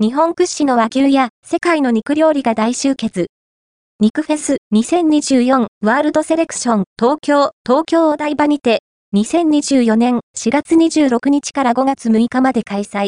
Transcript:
日本屈指の和牛や世界の肉料理が大集結。肉フェス2024ワールドセレクション東京、東京お台場にて、2024年4月26日から5月6日まで開催。